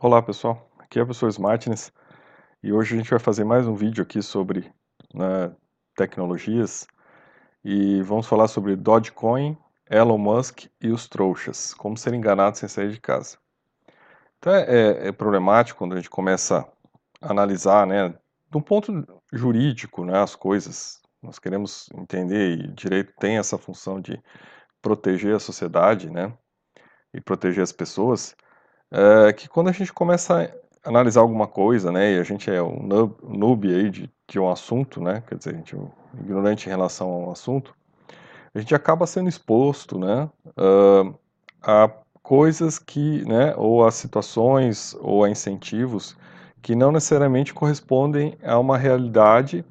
Olá pessoal, aqui é o professor Smartness e hoje a gente vai fazer mais um vídeo aqui sobre né, tecnologias e vamos falar sobre Dogecoin, Elon Musk e os trouxas, como ser enganado sem sair de casa. Então é, é, é problemático quando a gente começa a analisar, né, um ponto jurídico, né, as coisas. Nós queremos entender e direito tem essa função de proteger a sociedade, né, e proteger as pessoas é que quando a gente começa a analisar alguma coisa, né, e a gente é um noob, aí de, de, um assunto, né, quer dizer, a gente é um ignorante em relação a um assunto, a gente acaba sendo exposto, né, uh, a coisas que, né, ou a situações ou a incentivos que não necessariamente correspondem a uma realidade,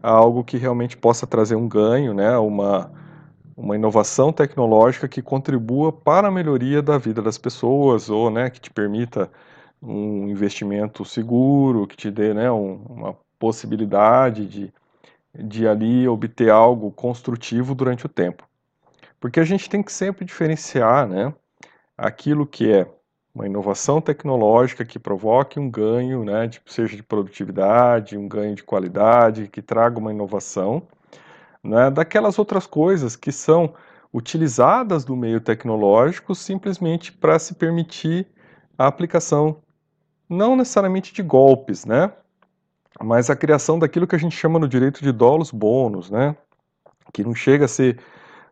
a algo que realmente possa trazer um ganho, né, uma uma inovação tecnológica que contribua para a melhoria da vida das pessoas ou né, que te permita um investimento seguro, que te dê né, um, uma possibilidade de, de ali obter algo construtivo durante o tempo. Porque a gente tem que sempre diferenciar né, aquilo que é uma inovação tecnológica que provoque um ganho, né, de, seja de produtividade, um ganho de qualidade, que traga uma inovação, né, daquelas outras coisas que são utilizadas do meio tecnológico simplesmente para se permitir a aplicação não necessariamente de golpes, né, mas a criação daquilo que a gente chama no direito de dolos bônus, né, que não chega a ser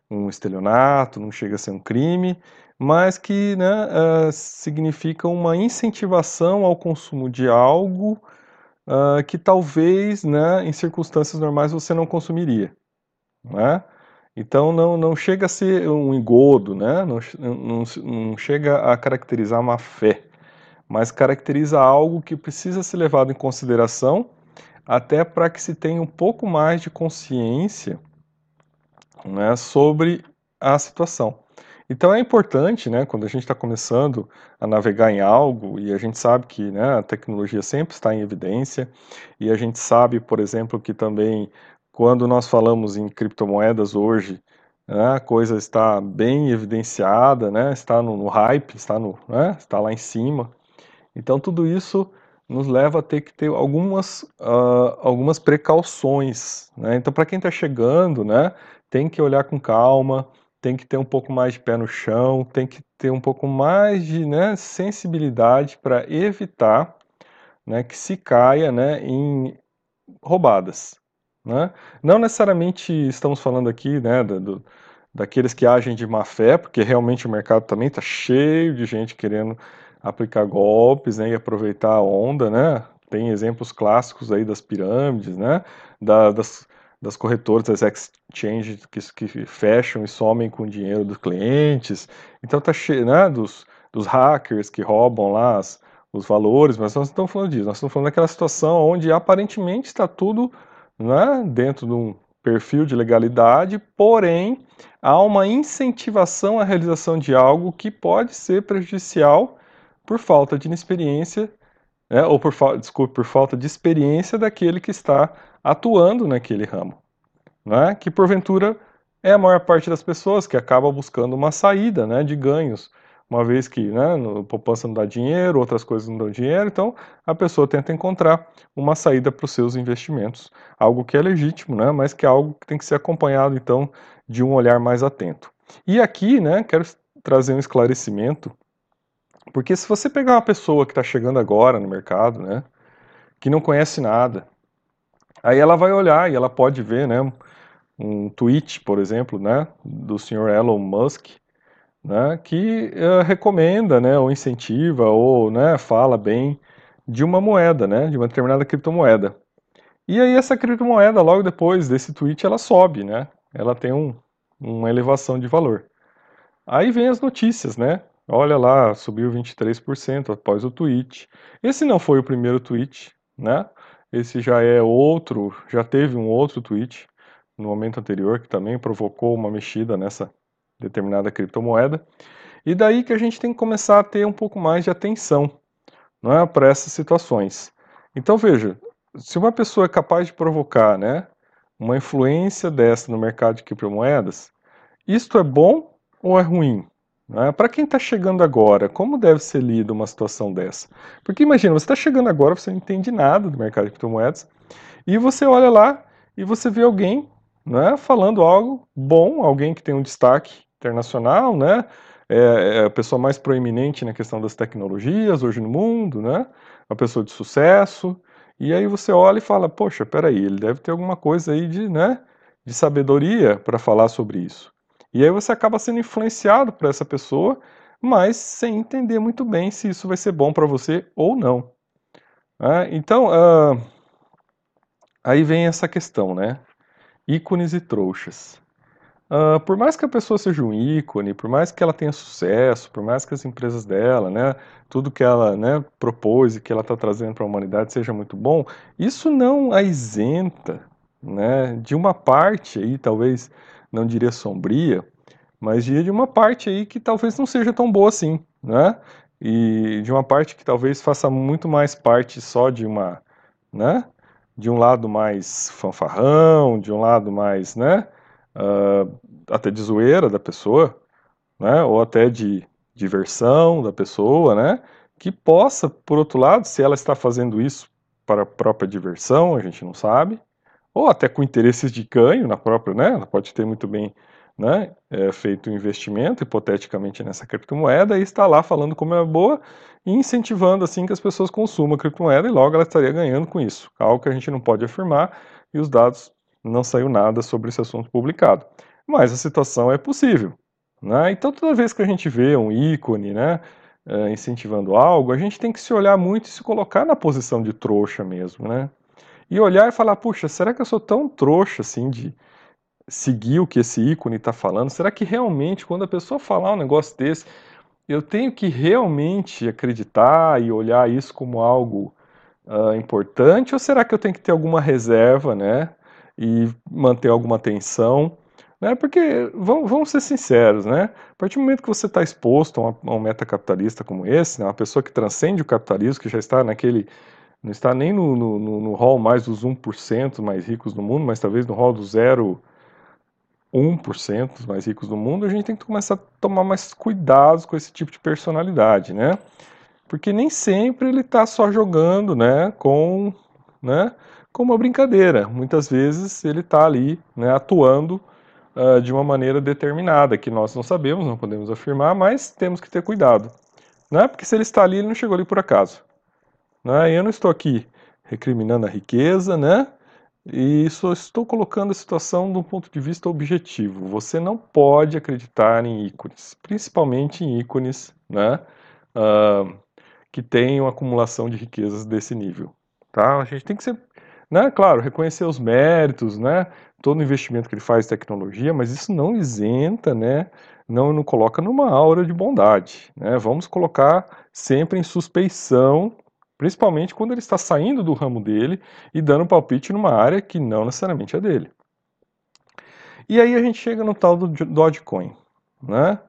um estelionato, não chega a ser um crime, mas que né, uh, significa uma incentivação ao consumo de algo uh, que talvez, né, em circunstâncias normais, você não consumiria né? Então não, não chega a ser um engodo, né? não, não, não chega a caracterizar uma fé, mas caracteriza algo que precisa ser levado em consideração até para que se tenha um pouco mais de consciência né, sobre a situação. Então é importante, né, quando a gente está começando a navegar em algo e a gente sabe que né, a tecnologia sempre está em evidência e a gente sabe, por exemplo, que também quando nós falamos em criptomoedas hoje, né, a coisa está bem evidenciada, né, está no, no hype, está, no, né, está lá em cima. Então, tudo isso nos leva a ter que ter algumas, uh, algumas precauções. Né? Então, para quem está chegando, né, tem que olhar com calma, tem que ter um pouco mais de pé no chão, tem que ter um pouco mais de né, sensibilidade para evitar né, que se caia né, em roubadas. Né? Não necessariamente estamos falando aqui né, do, daqueles que agem de má fé, porque realmente o mercado também está cheio de gente querendo aplicar golpes né, e aproveitar a onda. Né? Tem exemplos clássicos aí das pirâmides, né? Da, das, das corretoras, das exchanges que, que fecham e somem com o dinheiro dos clientes. Então está cheio né, dos, dos hackers que roubam lá as, os valores, mas nós não estamos falando disso, nós estamos falando daquela situação onde aparentemente está tudo né, dentro de um perfil de legalidade, porém há uma incentivação à realização de algo que pode ser prejudicial por falta de inexperiência, né, ou por, desculpe, por falta de experiência daquele que está atuando naquele ramo, né, que porventura é a maior parte das pessoas que acaba buscando uma saída né, de ganhos uma vez que né, no, poupança não dá dinheiro, outras coisas não dão dinheiro, então a pessoa tenta encontrar uma saída para os seus investimentos, algo que é legítimo, né, mas que é algo que tem que ser acompanhado então de um olhar mais atento. E aqui, né, quero trazer um esclarecimento, porque se você pegar uma pessoa que está chegando agora no mercado, né, que não conhece nada, aí ela vai olhar e ela pode ver, né, um tweet, por exemplo, né, do senhor Elon Musk, né, que uh, recomenda, né, ou incentiva, ou né, fala bem de uma moeda, né, de uma determinada criptomoeda. E aí essa criptomoeda, logo depois desse tweet, ela sobe, né, ela tem um, uma elevação de valor. Aí vem as notícias, né, olha lá, subiu 23% após o tweet. Esse não foi o primeiro tweet, né, esse já é outro, já teve um outro tweet no momento anterior que também provocou uma mexida nessa determinada criptomoeda. E daí que a gente tem que começar a ter um pouco mais de atenção não é, para essas situações. Então veja, se uma pessoa é capaz de provocar né, uma influência dessa no mercado de criptomoedas, isto é bom ou é ruim? Né? Para quem está chegando agora, como deve ser lida uma situação dessa? Porque imagina, você está chegando agora, você não entende nada do mercado de criptomoedas, e você olha lá e você vê alguém né, falando algo bom, alguém que tem um destaque internacional, né, é, é, a pessoa mais proeminente na questão das tecnologias hoje no mundo, né, uma pessoa de sucesso, e aí você olha e fala, poxa, peraí, ele deve ter alguma coisa aí de, né, de sabedoria para falar sobre isso. E aí você acaba sendo influenciado por essa pessoa, mas sem entender muito bem se isso vai ser bom para você ou não. É, então, uh, aí vem essa questão, né? Ícones e trouxas. Uh, por mais que a pessoa seja um ícone, por mais que ela tenha sucesso, por mais que as empresas dela, né, tudo que ela né, propôs e que ela está trazendo para a humanidade seja muito bom, isso não a isenta né, de uma parte aí, talvez não diria sombria, mas de uma parte aí que talvez não seja tão boa assim, né? E de uma parte que talvez faça muito mais parte só de uma, né? De um lado mais fanfarrão, de um lado mais, né? Uh, até de zoeira da pessoa, né, ou até de diversão da pessoa, né, que possa, por outro lado, se ela está fazendo isso para a própria diversão, a gente não sabe, ou até com interesses de ganho na própria, né, ela pode ter muito bem né, é, feito um investimento, hipoteticamente, nessa criptomoeda e está lá falando como é boa e incentivando assim que as pessoas consumam a criptomoeda e logo ela estaria ganhando com isso, algo que a gente não pode afirmar e os dados não saiu nada sobre esse assunto publicado. Mas a situação é possível. Né? Então, toda vez que a gente vê um ícone né, uh, incentivando algo, a gente tem que se olhar muito e se colocar na posição de trouxa mesmo. Né? E olhar e falar: puxa, será que eu sou tão trouxa assim de seguir o que esse ícone está falando? Será que realmente, quando a pessoa falar um negócio desse, eu tenho que realmente acreditar e olhar isso como algo uh, importante? Ou será que eu tenho que ter alguma reserva, né? E manter alguma tensão, né? Porque vamos, vamos ser sinceros, né? A partir do momento que você está exposto a, uma, a um metacapitalista como esse, né? uma pessoa que transcende o capitalismo, que já está naquele não está nem no, no, no hall mais dos 1% mais ricos do mundo, mas talvez no hall do 0,1% mais ricos do mundo, a gente tem que começar a tomar mais cuidados com esse tipo de personalidade, né? Porque nem sempre ele está só jogando, né, com, né, como uma brincadeira. Muitas vezes ele está ali né, atuando uh, de uma maneira determinada, que nós não sabemos, não podemos afirmar, mas temos que ter cuidado. Né? Porque se ele está ali, ele não chegou ali por acaso. Né? Eu não estou aqui recriminando a riqueza, né? E só estou colocando a situação de um ponto de vista objetivo. Você não pode acreditar em ícones, principalmente em ícones né, uh, que tenham acumulação de riquezas desse nível. Tá? A gente tem que ser né? Claro, reconhecer os méritos, né? todo o investimento que ele faz em tecnologia, mas isso não isenta, né? não, não coloca numa aura de bondade. Né? Vamos colocar sempre em suspeição, principalmente quando ele está saindo do ramo dele e dando palpite numa área que não necessariamente é dele. E aí a gente chega no tal do Dogecoin, né?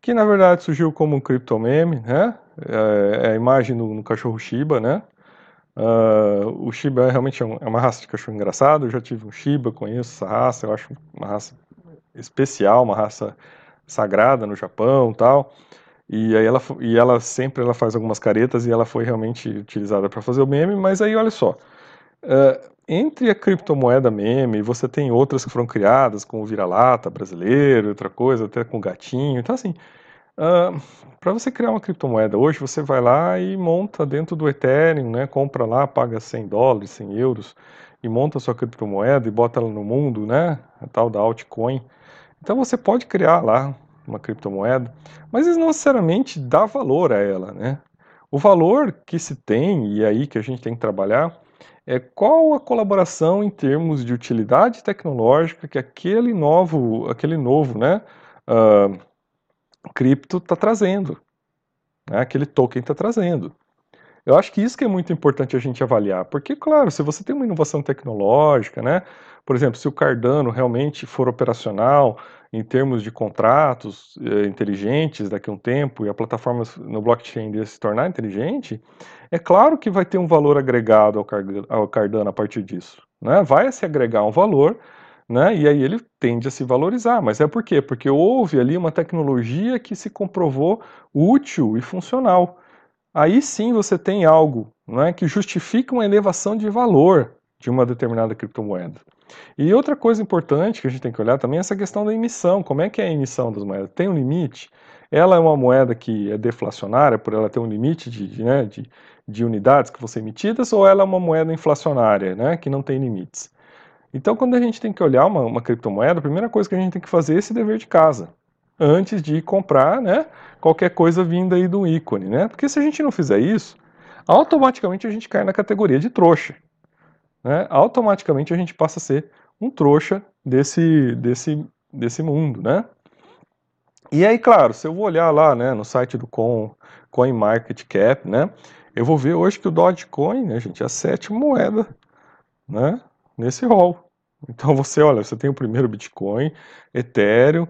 que na verdade surgiu como um criptomeme, né? é, é a imagem no cachorro Shiba, né? Uh, o Shiba é realmente é, é uma raça de cachorro engraçado. Eu já tive um Shiba, conheço essa raça. Eu acho uma raça especial, uma raça sagrada no Japão, tal. E aí ela e ela sempre ela faz algumas caretas e ela foi realmente utilizada para fazer o meme. Mas aí olha só, uh, entre a criptomoeda meme, você tem outras que foram criadas, com o vira-lata brasileiro, outra coisa, até com gatinho. Então assim, Uh, para você criar uma criptomoeda hoje, você vai lá e monta dentro do Ethereum, né? Compra lá, paga 100 dólares, 100 euros e monta sua criptomoeda e bota ela no mundo, né? A tal da altcoin. Então você pode criar lá uma criptomoeda, mas não necessariamente dá valor a ela, né? O valor que se tem e aí que a gente tem que trabalhar é qual a colaboração em termos de utilidade tecnológica que aquele novo, aquele novo, né? Uh, cripto está trazendo, né? aquele token está trazendo. Eu acho que isso que é muito importante a gente avaliar, porque, claro, se você tem uma inovação tecnológica, né, por exemplo, se o Cardano realmente for operacional em termos de contratos eh, inteligentes daqui a um tempo e a plataforma no blockchain se tornar inteligente, é claro que vai ter um valor agregado ao, Cardano a partir disso. Né? Vai se agregar um valor né? E aí ele tende a se valorizar. Mas é por quê? Porque houve ali uma tecnologia que se comprovou útil e funcional. Aí sim você tem algo né, que justifica uma elevação de valor de uma determinada criptomoeda. E outra coisa importante que a gente tem que olhar também é essa questão da emissão. Como é que é a emissão das moedas? Tem um limite? Ela é uma moeda que é deflacionária por ela ter um limite de, né, de, de unidades que vão ser emitidas ou ela é uma moeda inflacionária, né, que não tem limites? Então, quando a gente tem que olhar uma, uma criptomoeda, a primeira coisa que a gente tem que fazer é esse dever de casa, antes de comprar né, qualquer coisa vinda aí do ícone. Né? Porque se a gente não fizer isso, automaticamente a gente cai na categoria de trouxa. Né? Automaticamente a gente passa a ser um trouxa desse, desse, desse mundo. Né? E aí, claro, se eu vou olhar lá né, no site do Coin, CoinMarketCap, né, eu vou ver hoje que o Dogecoin, né, gente, é a sétima moeda né, nesse rol. Então você, olha, você tem o primeiro Bitcoin, Ethereum,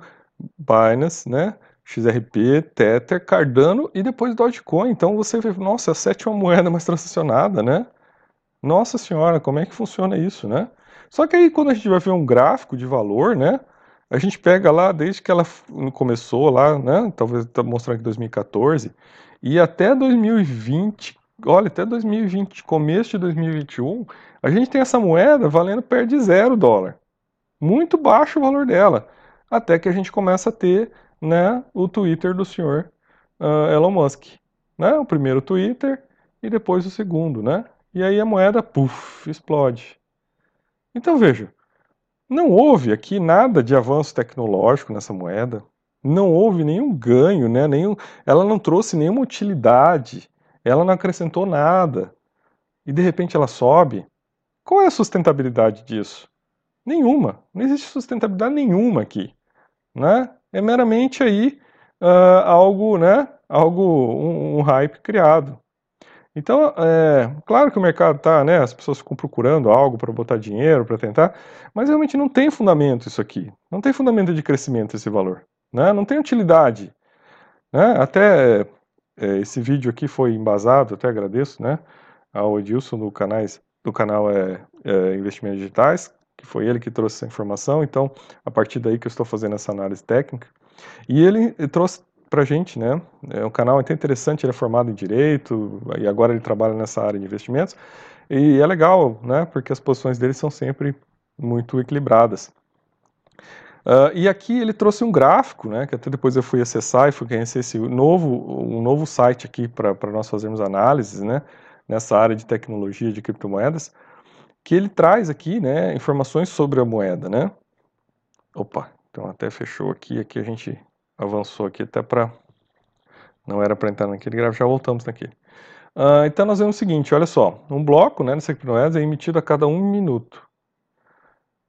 Binance, né? XRP, Tether, Cardano e depois Dogecoin. Então você vê, nossa, a sétima moeda mais transacionada, né? Nossa senhora, como é que funciona isso, né? Só que aí quando a gente vai ver um gráfico de valor, né? A gente pega lá desde que ela começou lá, né? Talvez tá mostrando aqui 2014 e até 2020, olha, até 2020, começo de 2021, a gente tem essa moeda valendo perto de zero dólar. Muito baixo o valor dela. Até que a gente começa a ter né, o Twitter do senhor uh, Elon Musk. Né? O primeiro Twitter e depois o segundo. Né? E aí a moeda, puff, explode. Então veja, não houve aqui nada de avanço tecnológico nessa moeda. Não houve nenhum ganho, né? Nenhum, ela não trouxe nenhuma utilidade. Ela não acrescentou nada. E de repente ela sobe. Qual é a sustentabilidade disso? Nenhuma. Não existe sustentabilidade nenhuma aqui. Né? É meramente aí uh, algo, né? Algo, um, um hype criado. Então, é, claro que o mercado está, né? As pessoas ficam procurando algo para botar dinheiro, para tentar, mas realmente não tem fundamento isso aqui. Não tem fundamento de crescimento esse valor. Né? Não tem utilidade. Né? Até é, esse vídeo aqui foi embasado, até agradeço, né? Ao Edilson do canais do canal é, é, Investimentos Digitais, que foi ele que trouxe essa informação, então a partir daí que eu estou fazendo essa análise técnica. E ele trouxe para gente, né? É um canal até interessante, ele é formado em Direito, e agora ele trabalha nessa área de investimentos, e é legal, né? Porque as posições dele são sempre muito equilibradas. Uh, e aqui ele trouxe um gráfico, né, que até depois eu fui acessar e fui conhecer esse novo, um novo site aqui para nós fazermos análises, né, nessa área de tecnologia de criptomoedas, que ele traz aqui, né, informações sobre a moeda, né. Opa, então até fechou aqui, aqui a gente avançou aqui até para, não era para entrar naquele gráfico, já voltamos naquele. Uh, então nós vemos o seguinte, olha só, um bloco, né, nessa criptomoeda é emitido a cada um minuto.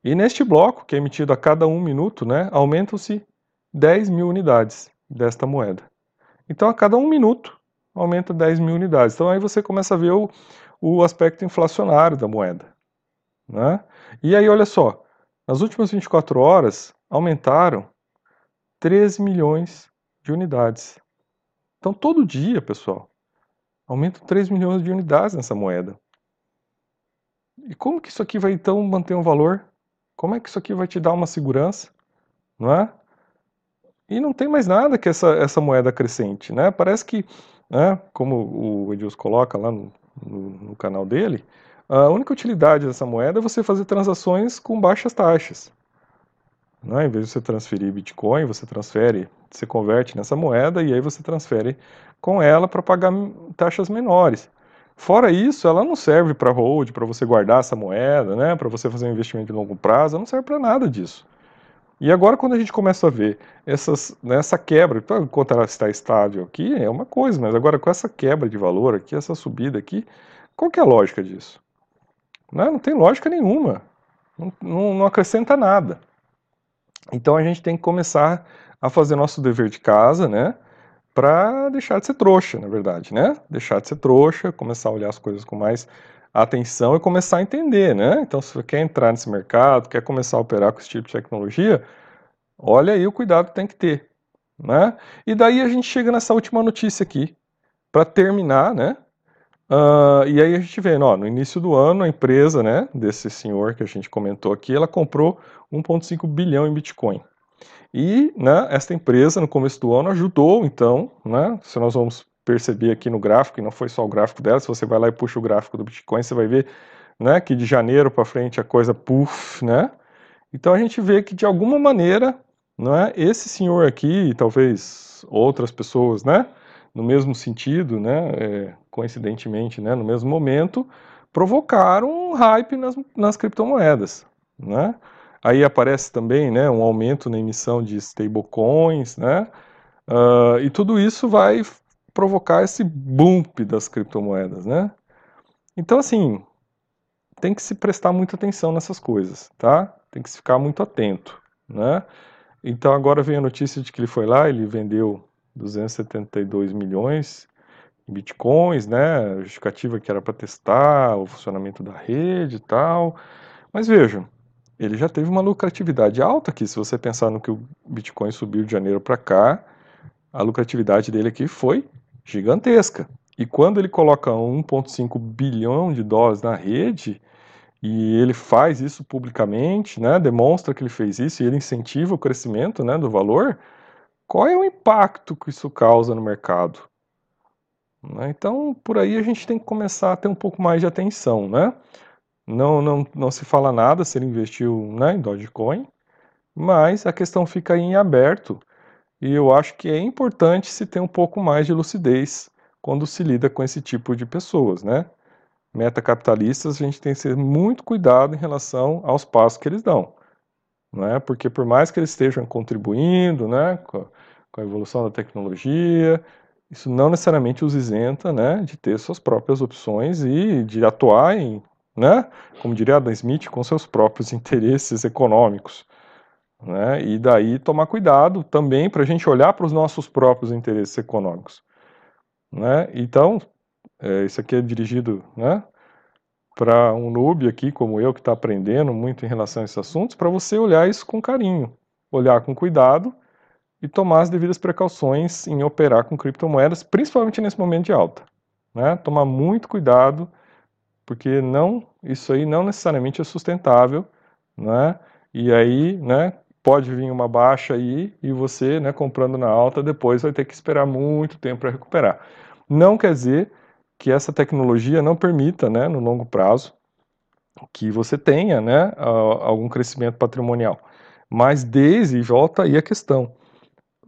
E neste bloco, que é emitido a cada um minuto, né, aumentam-se 10 mil unidades desta moeda. Então, a cada um minuto, aumenta 10 mil unidades. Então aí você começa a ver o, o aspecto inflacionário da moeda. Né? E aí, olha só, nas últimas 24 horas aumentaram 13 milhões de unidades. Então todo dia, pessoal, aumentam 3 milhões de unidades nessa moeda. E como que isso aqui vai então manter um valor? Como é que isso aqui vai te dar uma segurança? Não é? E não tem mais nada que essa, essa moeda crescente, né? Parece que né, como o Edilson coloca lá no, no, no canal dele, a única utilidade dessa moeda é você fazer transações com baixas taxas. Né? Em vez de você transferir Bitcoin, você transfere, você converte nessa moeda e aí você transfere com ela para pagar taxas menores. Fora isso, ela não serve para hold, para você guardar essa moeda, né? para você fazer um investimento de longo prazo, não serve para nada disso. E agora, quando a gente começa a ver essas, né, essa quebra, então, enquanto ela está estável aqui, é uma coisa, mas agora com essa quebra de valor aqui, essa subida aqui, qual que é a lógica disso? Não, né, não tem lógica nenhuma. Não, não, não acrescenta nada. Então a gente tem que começar a fazer nosso dever de casa, né? Para deixar de ser trouxa, na verdade, né? Deixar de ser trouxa, começar a olhar as coisas com mais atenção e começar a entender, né? Então, se você quer entrar nesse mercado, quer começar a operar com esse tipo de tecnologia, olha aí o cuidado que tem que ter, né? E daí a gente chega nessa última notícia aqui, para terminar, né? Uh, e aí a gente vê, ó, no início do ano, a empresa, né, desse senhor que a gente comentou aqui, ela comprou 1,5 bilhão em Bitcoin. E, né, esta empresa, no começo do ano, ajudou, então, né, se nós vamos perceber aqui no gráfico, e não foi só o gráfico dela, se você vai lá e puxa o gráfico do Bitcoin, você vai ver, né, que de janeiro para frente a coisa, puff, né, então a gente vê que, de alguma maneira, né, esse senhor aqui, e talvez outras pessoas, né, no mesmo sentido, né, é, coincidentemente, né, no mesmo momento, provocaram um hype nas, nas criptomoedas, né? Aí aparece também, né, um aumento na emissão de stablecoins, né? Uh, e tudo isso vai provocar esse bump das criptomoedas, né? Então, assim, tem que se prestar muita atenção nessas coisas, tá? Tem que se ficar muito atento, né? Então agora vem a notícia de que ele foi lá, ele vendeu 272 milhões em bitcoins, né? Justificativa que era para testar o funcionamento da rede e tal. Mas vejam, ele já teve uma lucratividade alta aqui. Se você pensar no que o Bitcoin subiu de janeiro para cá, a lucratividade dele aqui foi gigantesca. E quando ele coloca 1,5 bilhão de dólares na rede, e ele faz isso publicamente, né, demonstra que ele fez isso e ele incentiva o crescimento né, do valor, qual é o impacto que isso causa no mercado? Né? Então, por aí a gente tem que começar a ter um pouco mais de atenção. Né? Não, não, não se fala nada se ele investiu né, em Dogecoin, mas a questão fica em aberto. E eu acho que é importante se ter um pouco mais de lucidez quando se lida com esse tipo de pessoas, né? Metacapitalistas, a gente tem que ter muito cuidado em relação aos passos que eles dão né? Porque por mais que eles estejam contribuindo, né, com a, com a evolução da tecnologia, isso não necessariamente os isenta, né, de ter suas próprias opções e de atuar em, né, como diria Adam Smith, com seus próprios interesses econômicos. Né, e daí tomar cuidado também para a gente olhar para os nossos próprios interesses econômicos. Né? Então, é, isso aqui é dirigido né, para um noob aqui como eu que está aprendendo muito em relação a esses assuntos, para você olhar isso com carinho, olhar com cuidado e tomar as devidas precauções em operar com criptomoedas, principalmente nesse momento de alta. Né? Tomar muito cuidado, porque não, isso aí não necessariamente é sustentável, né? E aí, né, pode vir uma baixa aí e você, né, comprando na alta, depois vai ter que esperar muito tempo para recuperar. Não quer dizer que essa tecnologia não permita, né, no longo prazo, que você tenha, né, algum crescimento patrimonial. Mas desde, volta aí a questão,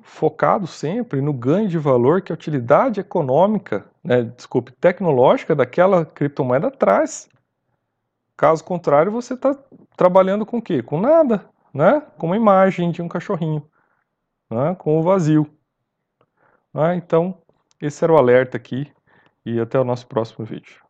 focado sempre no ganho de valor que a utilidade econômica, né, desculpe, tecnológica daquela criptomoeda traz. Caso contrário, você está trabalhando com o quê? Com nada, né? Com uma imagem de um cachorrinho, né? com o vazio. Né? Então, esse era o alerta aqui e até o nosso próximo vídeo.